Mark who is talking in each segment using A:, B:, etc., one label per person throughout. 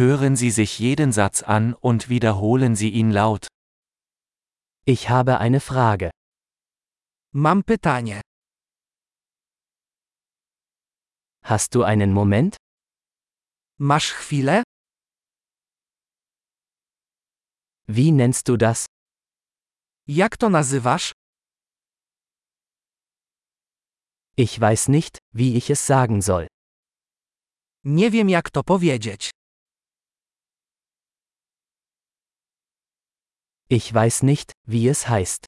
A: Hören Sie sich jeden Satz an und wiederholen Sie ihn laut.
B: Ich habe eine Frage.
C: Mam pytanie.
B: Hast du einen Moment?
C: Masz chwilę?
B: Wie nennst du das?
C: Jak to nazywasz?
B: Ich weiß nicht, wie ich es sagen soll.
C: Nie wiem jak to powiedzieć.
B: Ich weiß nicht, wie es heißt.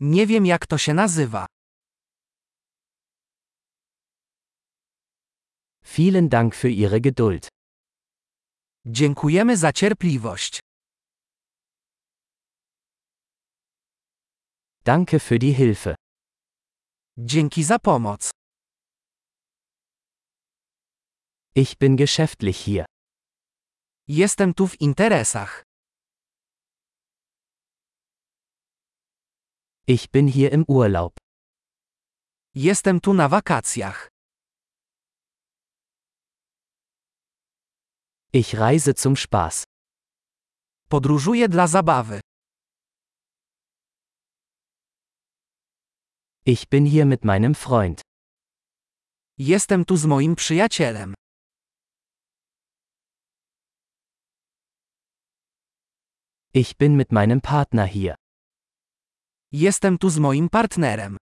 C: Nie wiem jak to się nazywa.
B: Vielen Dank für Ihre Geduld.
C: Dziękujemy za cierpliwość.
B: Danke für die Hilfe.
C: Dzięki za pomoc.
B: Ich bin geschäftlich hier.
C: Jestem tu w interesach.
B: Ich bin hier im Urlaub.
C: Jestem tu na wakacjach.
B: Ich reise zum Spaß.
C: Podróżuję dla zabawy.
B: Ich bin hier mit meinem Freund.
C: Jestem tu z moim przyjacielem.
B: Ich bin mit meinem Partner hier.
C: Jestem tu z moim partnerem.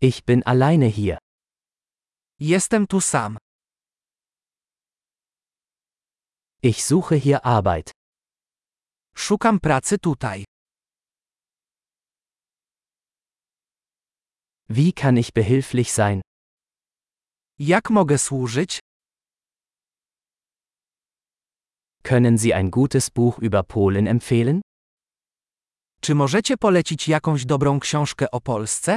B: Ich bin alleine hier.
C: Jestem tu sam.
B: Ich suche hier Arbeit.
C: Szukam pracy tutaj.
B: Wie kann ich behilflich sein?
C: Jak mogę służyć?
B: Können Sie ein gutes Buch über Polen empfehlen?
C: Czy możecie polecić jakąś dobrą książkę o Polsce?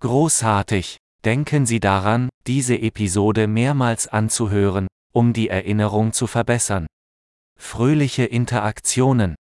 A: Großartig! Denken Sie daran, diese Episode mehrmals anzuhören, um die Erinnerung zu verbessern. Fröhliche Interaktionen!